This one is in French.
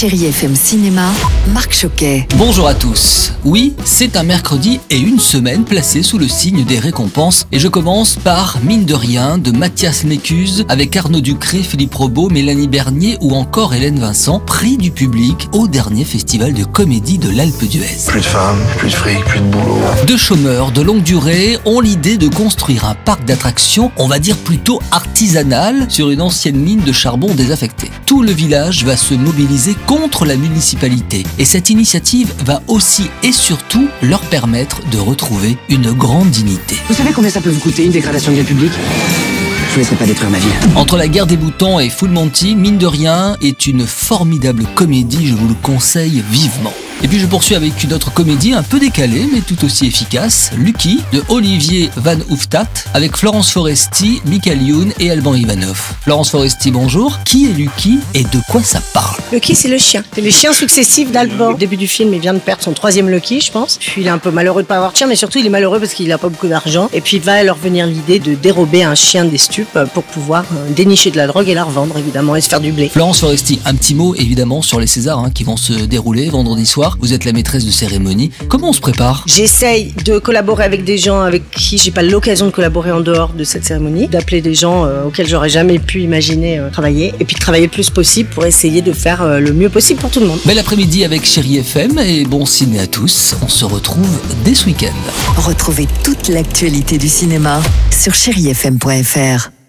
Chérie FM Cinéma, Marc Choquet. Bonjour à tous. Oui, c'est un mercredi et une semaine placée sous le signe des récompenses. Et je commence par Mine de rien de Mathias Mécuse avec Arnaud Ducré, Philippe Robot, Mélanie Bernier ou encore Hélène Vincent, prix du public au dernier festival de comédie de l'Alpe d'Huez. Plus de femmes, plus de fric, plus de boulot. Deux chômeurs de longue durée ont l'idée de construire un parc d'attractions, on va dire plutôt artisanal, sur une ancienne mine de charbon désaffectée. Tout le village va se mobiliser contre la municipalité et cette initiative va aussi et surtout leur permettre de retrouver une grande dignité. Vous savez combien ça peut vous coûter une dégradation de bien public Je vous laisserai pas détruire ma ville. Entre la guerre des boutons et Full Monty, mine de rien, est une formidable comédie, je vous le conseille vivement. Et puis je poursuis avec une autre comédie un peu décalée mais tout aussi efficace, Lucky de Olivier Van Hooftat avec Florence Foresti, Michael Youn et Alban Ivanov. Florence Foresti, bonjour. Qui est Lucky et de quoi ça parle Lucky, c'est le chien. C'est les chiens successifs d'Alban. Au début du film, il vient de perdre son troisième Lucky, je pense. Puis il est un peu malheureux de pas avoir de chien, mais surtout il est malheureux parce qu'il n'a pas beaucoup d'argent. Et puis il va leur venir l'idée de dérober un chien des stupes pour pouvoir euh, dénicher de la drogue et la revendre, évidemment, et se faire du blé. Florence Foresti, un petit mot évidemment sur les Césars hein, qui vont se dérouler vendredi soir. Vous êtes la maîtresse de cérémonie. Comment on se prépare? J'essaye de collaborer avec des gens avec qui j'ai pas l'occasion de collaborer en dehors de cette cérémonie, d'appeler des gens euh, auxquels j'aurais jamais pu imaginer euh, travailler, et puis de travailler le plus possible pour essayer de faire euh, le mieux possible pour tout le monde. Bel après-midi avec Chéri FM et bon ciné à tous. On se retrouve dès ce week-end. Retrouvez toute l'actualité du cinéma sur chérifm.fr.